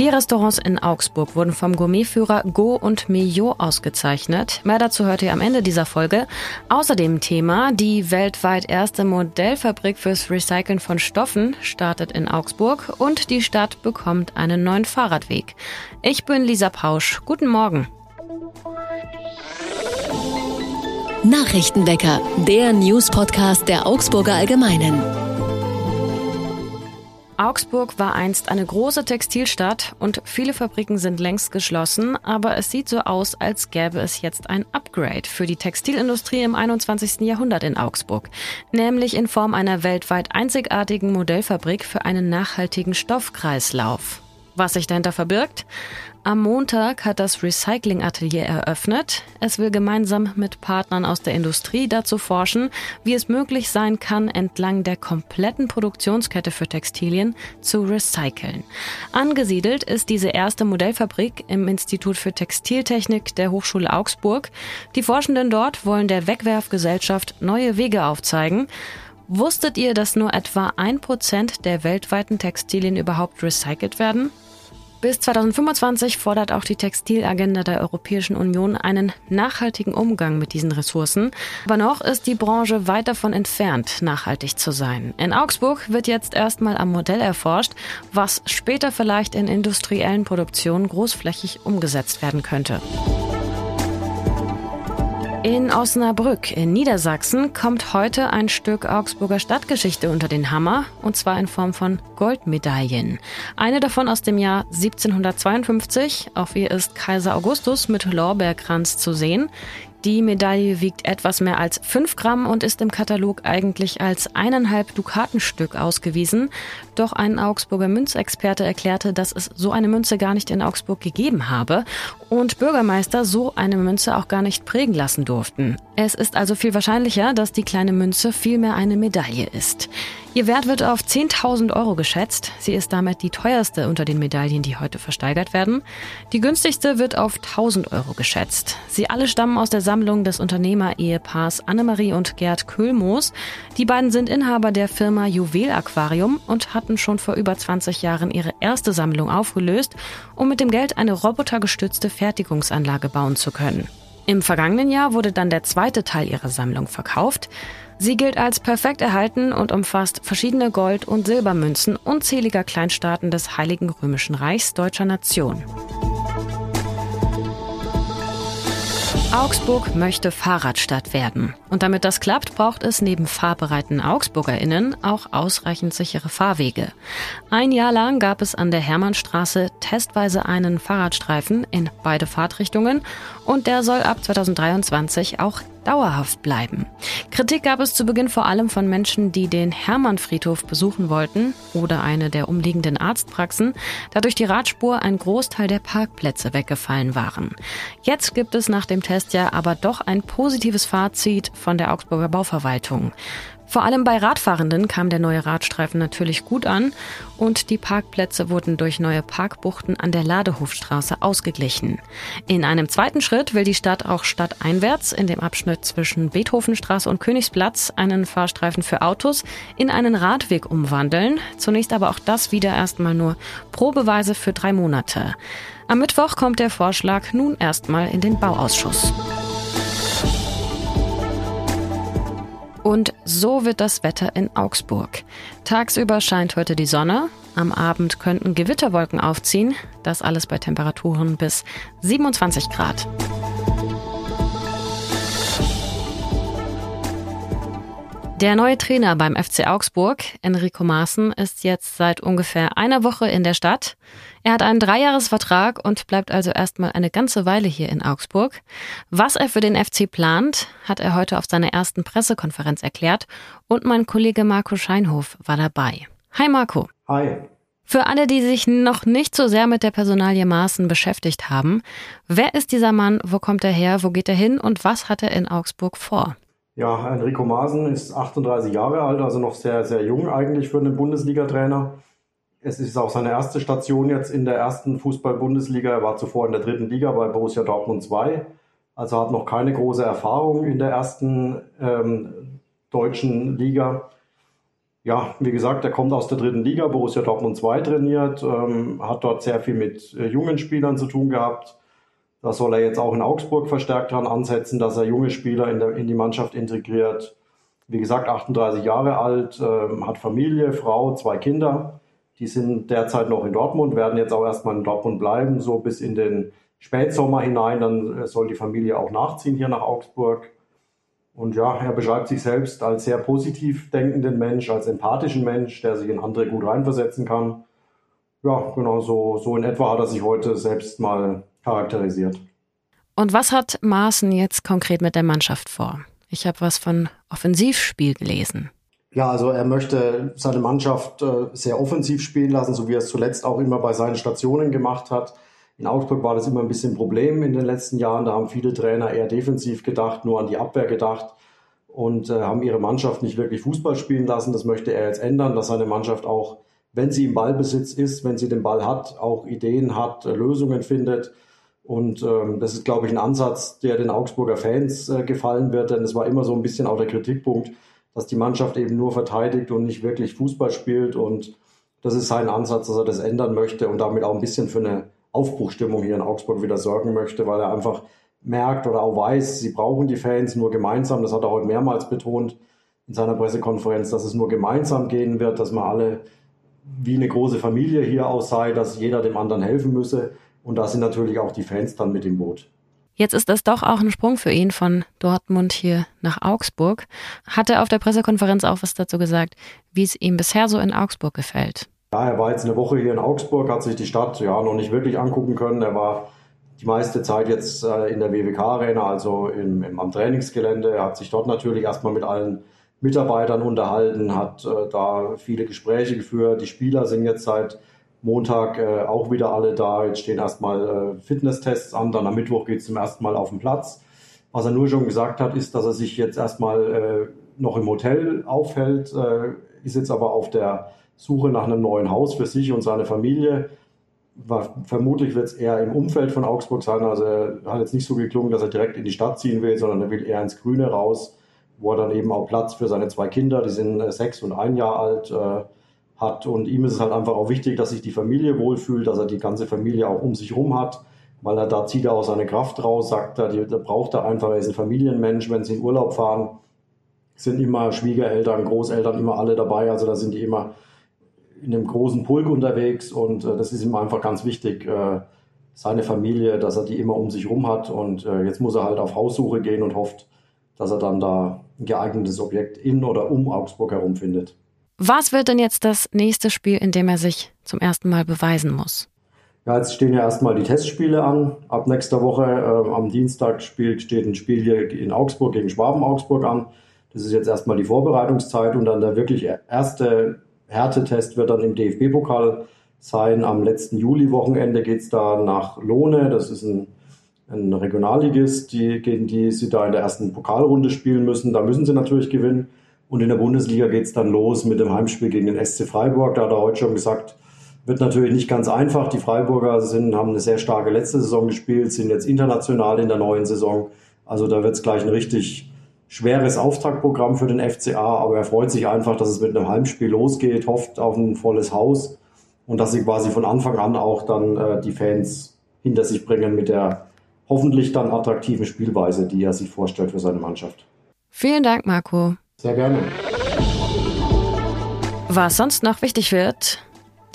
Vier Restaurants in Augsburg wurden vom Gourmetführer Go und Meillot ausgezeichnet. Mehr dazu hört ihr am Ende dieser Folge. Außerdem Thema, die weltweit erste Modellfabrik fürs Recyceln von Stoffen startet in Augsburg und die Stadt bekommt einen neuen Fahrradweg. Ich bin Lisa Pausch. Guten Morgen. Nachrichtenwecker, der News-Podcast der Augsburger Allgemeinen. Augsburg war einst eine große Textilstadt und viele Fabriken sind längst geschlossen, aber es sieht so aus, als gäbe es jetzt ein Upgrade für die Textilindustrie im 21. Jahrhundert in Augsburg, nämlich in Form einer weltweit einzigartigen Modellfabrik für einen nachhaltigen Stoffkreislauf. Was sich dahinter verbirgt? Am Montag hat das Recycling-Atelier eröffnet. Es will gemeinsam mit Partnern aus der Industrie dazu forschen, wie es möglich sein kann, entlang der kompletten Produktionskette für Textilien zu recyceln. Angesiedelt ist diese erste Modellfabrik im Institut für Textiltechnik der Hochschule Augsburg. Die Forschenden dort wollen der Wegwerfgesellschaft neue Wege aufzeigen. Wusstet ihr, dass nur etwa ein Prozent der weltweiten Textilien überhaupt recycelt werden? Bis 2025 fordert auch die Textilagenda der Europäischen Union einen nachhaltigen Umgang mit diesen Ressourcen. Aber noch ist die Branche weit davon entfernt, nachhaltig zu sein. In Augsburg wird jetzt erstmal am Modell erforscht, was später vielleicht in industriellen Produktionen großflächig umgesetzt werden könnte. In Osnabrück in Niedersachsen kommt heute ein Stück Augsburger Stadtgeschichte unter den Hammer, und zwar in Form von Goldmedaillen. Eine davon aus dem Jahr 1752, auf ihr ist Kaiser Augustus mit Lorbeerkranz zu sehen. Die Medaille wiegt etwas mehr als 5 Gramm und ist im Katalog eigentlich als eineinhalb Dukatenstück ausgewiesen. Doch ein Augsburger Münzexperte erklärte, dass es so eine Münze gar nicht in Augsburg gegeben habe und Bürgermeister so eine Münze auch gar nicht prägen lassen durften. Es ist also viel wahrscheinlicher, dass die kleine Münze vielmehr eine Medaille ist. Ihr Wert wird auf 10.000 Euro geschätzt. Sie ist damit die teuerste unter den Medaillen, die heute versteigert werden. Die günstigste wird auf 1.000 Euro geschätzt. Sie alle stammen aus der Sammlung des Unternehmer-Ehepaars Annemarie und Gerd Köhlmoos. Die beiden sind Inhaber der Firma Juwel Aquarium und hatten schon vor über 20 Jahren ihre erste Sammlung aufgelöst, um mit dem Geld eine robotergestützte Fertigungsanlage bauen zu können. Im vergangenen Jahr wurde dann der zweite Teil ihrer Sammlung verkauft. Sie gilt als perfekt erhalten und umfasst verschiedene Gold- und Silbermünzen unzähliger Kleinstaaten des Heiligen Römischen Reichs deutscher Nation. Augsburg möchte Fahrradstadt werden. Und damit das klappt, braucht es neben fahrbereiten AugsburgerInnen auch ausreichend sichere Fahrwege. Ein Jahr lang gab es an der Hermannstraße testweise einen Fahrradstreifen in beide Fahrtrichtungen und der soll ab 2023 auch dauerhaft bleiben. Kritik gab es zu Beginn vor allem von Menschen, die den Hermannfriedhof besuchen wollten oder eine der umliegenden Arztpraxen, da durch die Radspur ein Großteil der Parkplätze weggefallen waren. Jetzt gibt es nach dem Testjahr aber doch ein positives Fazit von der Augsburger Bauverwaltung. Vor allem bei Radfahrenden kam der neue Radstreifen natürlich gut an und die Parkplätze wurden durch neue Parkbuchten an der Ladehofstraße ausgeglichen. In einem zweiten Schritt will die Stadt auch stadteinwärts in dem Abschnitt zwischen Beethovenstraße und Königsplatz einen Fahrstreifen für Autos in einen Radweg umwandeln. Zunächst aber auch das wieder erstmal nur probeweise für drei Monate. Am Mittwoch kommt der Vorschlag nun erstmal in den Bauausschuss. Und so wird das Wetter in Augsburg. Tagsüber scheint heute die Sonne, am Abend könnten Gewitterwolken aufziehen, das alles bei Temperaturen bis 27 Grad. Der neue Trainer beim FC Augsburg, Enrico Maaßen, ist jetzt seit ungefähr einer Woche in der Stadt. Er hat einen Dreijahresvertrag und bleibt also erstmal eine ganze Weile hier in Augsburg. Was er für den FC plant, hat er heute auf seiner ersten Pressekonferenz erklärt und mein Kollege Marco Scheinhof war dabei. Hi Marco. Hi. Für alle, die sich noch nicht so sehr mit der Personalie Maaßen beschäftigt haben, wer ist dieser Mann, wo kommt er her, wo geht er hin und was hat er in Augsburg vor? Ja, Enrico Maaßen ist 38 Jahre alt, also noch sehr, sehr jung eigentlich für einen Bundesliga-Trainer. Es ist auch seine erste Station jetzt in der ersten Fußball-Bundesliga. Er war zuvor in der dritten Liga bei Borussia Dortmund 2. Also hat noch keine große Erfahrung in der ersten ähm, deutschen Liga. Ja, wie gesagt, er kommt aus der dritten Liga, Borussia Dortmund 2 trainiert, ähm, hat dort sehr viel mit äh, jungen Spielern zu tun gehabt. Da soll er jetzt auch in Augsburg verstärkt dran ansetzen, dass er junge Spieler in, der, in die Mannschaft integriert. Wie gesagt, 38 Jahre alt, ähm, hat Familie, Frau, zwei Kinder. Die sind derzeit noch in Dortmund, werden jetzt auch erstmal in Dortmund bleiben, so bis in den Spätsommer hinein. Dann äh, soll die Familie auch nachziehen hier nach Augsburg. Und ja, er beschreibt sich selbst als sehr positiv denkenden Mensch, als empathischen Mensch, der sich in andere gut reinversetzen kann. Ja, genau so, so in etwa hat er sich heute selbst mal charakterisiert. Und was hat Maaßen jetzt konkret mit der Mannschaft vor? Ich habe was von Offensivspiel gelesen. Ja, also er möchte seine Mannschaft äh, sehr offensiv spielen lassen, so wie er es zuletzt auch immer bei seinen Stationen gemacht hat. In Augsburg war das immer ein bisschen ein Problem in den letzten Jahren. Da haben viele Trainer eher defensiv gedacht, nur an die Abwehr gedacht und äh, haben ihre Mannschaft nicht wirklich Fußball spielen lassen. Das möchte er jetzt ändern, dass seine Mannschaft auch, wenn sie im Ballbesitz ist, wenn sie den Ball hat, auch Ideen hat, äh, Lösungen findet und ähm, das ist, glaube ich, ein Ansatz, der den Augsburger Fans äh, gefallen wird, denn es war immer so ein bisschen auch der Kritikpunkt, dass die Mannschaft eben nur verteidigt und nicht wirklich Fußball spielt. Und das ist sein Ansatz, dass er das ändern möchte und damit auch ein bisschen für eine Aufbruchstimmung hier in Augsburg wieder sorgen möchte, weil er einfach merkt oder auch weiß, sie brauchen die Fans nur gemeinsam. Das hat er heute mehrmals betont in seiner Pressekonferenz, dass es nur gemeinsam gehen wird, dass man alle wie eine große Familie hier aus sei, dass jeder dem anderen helfen müsse. Und da sind natürlich auch die Fans dann mit im Boot. Jetzt ist das doch auch ein Sprung für ihn von Dortmund hier nach Augsburg. Hat er auf der Pressekonferenz auch was dazu gesagt, wie es ihm bisher so in Augsburg gefällt? Ja, er war jetzt eine Woche hier in Augsburg, hat sich die Stadt ja noch nicht wirklich angucken können. Er war die meiste Zeit jetzt äh, in der WWK-Arena, also im, im, am Trainingsgelände. Er hat sich dort natürlich erstmal mit allen Mitarbeitern unterhalten, hat äh, da viele Gespräche geführt. Die Spieler sind jetzt seit Montag äh, auch wieder alle da. Jetzt stehen erstmal äh, Fitnesstests an, dann am Mittwoch geht es zum ersten Mal auf den Platz. Was er nur schon gesagt hat, ist, dass er sich jetzt erstmal äh, noch im Hotel aufhält, äh, ist jetzt aber auf der Suche nach einem neuen Haus für sich und seine Familie. War, vermutlich wird es eher im Umfeld von Augsburg sein. Also er hat jetzt nicht so geklungen, dass er direkt in die Stadt ziehen will, sondern er will eher ins Grüne raus, wo er dann eben auch Platz für seine zwei Kinder, die sind äh, sechs und ein Jahr alt, äh, hat. Und ihm ist es halt einfach auch wichtig, dass sich die Familie wohlfühlt, dass er die ganze Familie auch um sich rum hat, weil er da zieht er auch seine Kraft raus, sagt er, da braucht er einfach, er ist ein Familienmensch, wenn sie in Urlaub fahren, sind immer Schwiegereltern, Großeltern immer alle dabei, also da sind die immer in einem großen Pulk unterwegs und äh, das ist ihm einfach ganz wichtig, äh, seine Familie, dass er die immer um sich rum hat und äh, jetzt muss er halt auf Haussuche gehen und hofft, dass er dann da ein geeignetes Objekt in oder um Augsburg herum findet. Was wird denn jetzt das nächste Spiel, in dem er sich zum ersten Mal beweisen muss? Ja, jetzt stehen ja erstmal die Testspiele an. Ab nächster Woche äh, am Dienstag spielt, steht ein Spiel hier in Augsburg gegen Schwaben Augsburg an. Das ist jetzt erstmal die Vorbereitungszeit und dann der wirklich erste Härtetest wird dann im DFB-Pokal sein. Am letzten Juli-Wochenende geht es da nach Lohne. Das ist ein, ein Regionalligist, die, gegen die sie da in der ersten Pokalrunde spielen müssen. Da müssen sie natürlich gewinnen. Und in der Bundesliga geht es dann los mit dem Heimspiel gegen den SC Freiburg. Da hat er heute schon gesagt, wird natürlich nicht ganz einfach. Die Freiburger sind, haben eine sehr starke letzte Saison gespielt, sind jetzt international in der neuen Saison. Also da wird es gleich ein richtig schweres Auftaktprogramm für den FCA. Aber er freut sich einfach, dass es mit einem Heimspiel losgeht, hofft auf ein volles Haus und dass sie quasi von Anfang an auch dann äh, die Fans hinter sich bringen mit der hoffentlich dann attraktiven Spielweise, die er sich vorstellt für seine Mannschaft. Vielen Dank, Marco. Sehr gerne. Was sonst noch wichtig wird,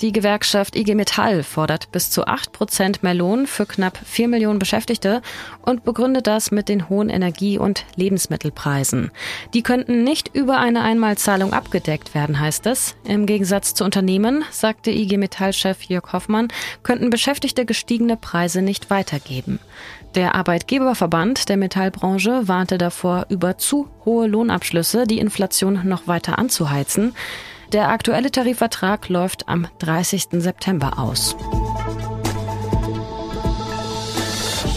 die Gewerkschaft IG Metall fordert bis zu 8 Prozent mehr Lohn für knapp 4 Millionen Beschäftigte und begründet das mit den hohen Energie- und Lebensmittelpreisen. Die könnten nicht über eine Einmalzahlung abgedeckt werden, heißt es. Im Gegensatz zu Unternehmen, sagte IG Metall-Chef Jörg Hoffmann, könnten Beschäftigte gestiegene Preise nicht weitergeben. Der Arbeitgeberverband der Metallbranche warnte davor, über zu hohe Lohnabschlüsse die Inflation noch weiter anzuheizen. Der aktuelle Tarifvertrag läuft am 30. September aus.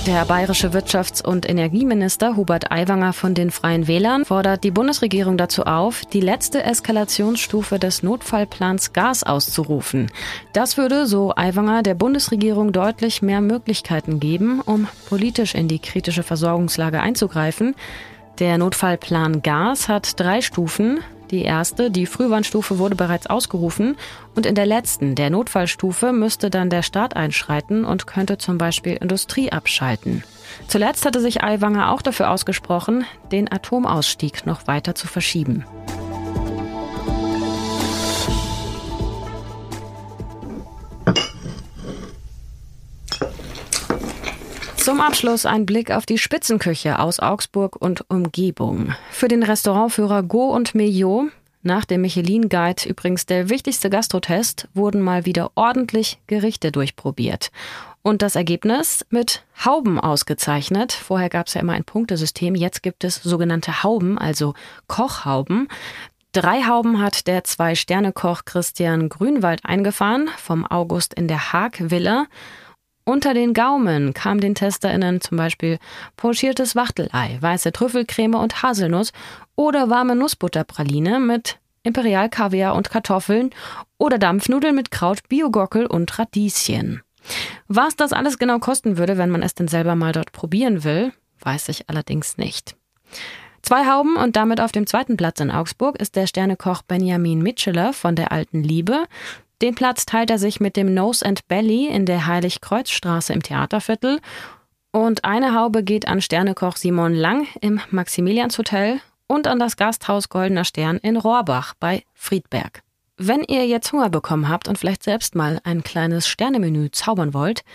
Der bayerische Wirtschafts- und Energieminister Hubert Aiwanger von den Freien Wählern fordert die Bundesregierung dazu auf, die letzte Eskalationsstufe des Notfallplans Gas auszurufen. Das würde, so Aiwanger, der Bundesregierung deutlich mehr Möglichkeiten geben, um politisch in die kritische Versorgungslage einzugreifen. Der Notfallplan Gas hat drei Stufen. Die erste, die Frühwarnstufe, wurde bereits ausgerufen und in der letzten, der Notfallstufe, müsste dann der Staat einschreiten und könnte zum Beispiel Industrie abschalten. Zuletzt hatte sich Aiwanger auch dafür ausgesprochen, den Atomausstieg noch weiter zu verschieben. Zum Abschluss ein Blick auf die Spitzenküche aus Augsburg und Umgebung. Für den Restaurantführer Go und Meillot, nach dem Michelin Guide übrigens der wichtigste Gastrotest, wurden mal wieder ordentlich Gerichte durchprobiert. Und das Ergebnis mit Hauben ausgezeichnet. Vorher gab es ja immer ein Punktesystem, jetzt gibt es sogenannte Hauben, also Kochhauben. Drei Hauben hat der Zwei-Sterne-Koch Christian Grünwald eingefahren, vom August in der Haag-Villa. Unter den Gaumen kam den TesterInnen zum Beispiel pochiertes Wachtelei, weiße Trüffelcreme und Haselnuss oder warme Nussbutterpraline mit Imperialkaviar und Kartoffeln oder Dampfnudeln mit Kraut, Biogockel und Radieschen. Was das alles genau kosten würde, wenn man es denn selber mal dort probieren will, weiß ich allerdings nicht. Zwei Hauben und damit auf dem zweiten Platz in Augsburg ist der Sternekoch Benjamin Mitscheler von der Alten Liebe. Den Platz teilt er sich mit dem Nose and Belly in der Heiligkreuzstraße im Theaterviertel. Und eine Haube geht an Sternekoch Simon Lang im Maximilianshotel und an das Gasthaus Goldener Stern in Rohrbach bei Friedberg. Wenn ihr jetzt Hunger bekommen habt und vielleicht selbst mal ein kleines Sternemenü zaubern wollt,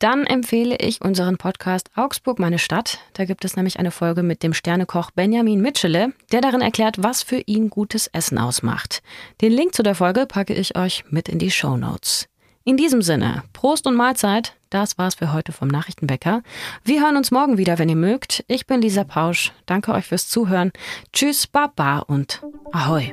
dann empfehle ich unseren Podcast Augsburg, meine Stadt. Da gibt es nämlich eine Folge mit dem Sternekoch Benjamin Mitschele, der darin erklärt, was für ihn gutes Essen ausmacht. Den Link zu der Folge packe ich euch mit in die Show Notes. In diesem Sinne, Prost und Mahlzeit. Das war's für heute vom Nachrichtenbäcker. Wir hören uns morgen wieder, wenn ihr mögt. Ich bin Lisa Pausch. Danke euch fürs Zuhören. Tschüss, Baba und Ahoi.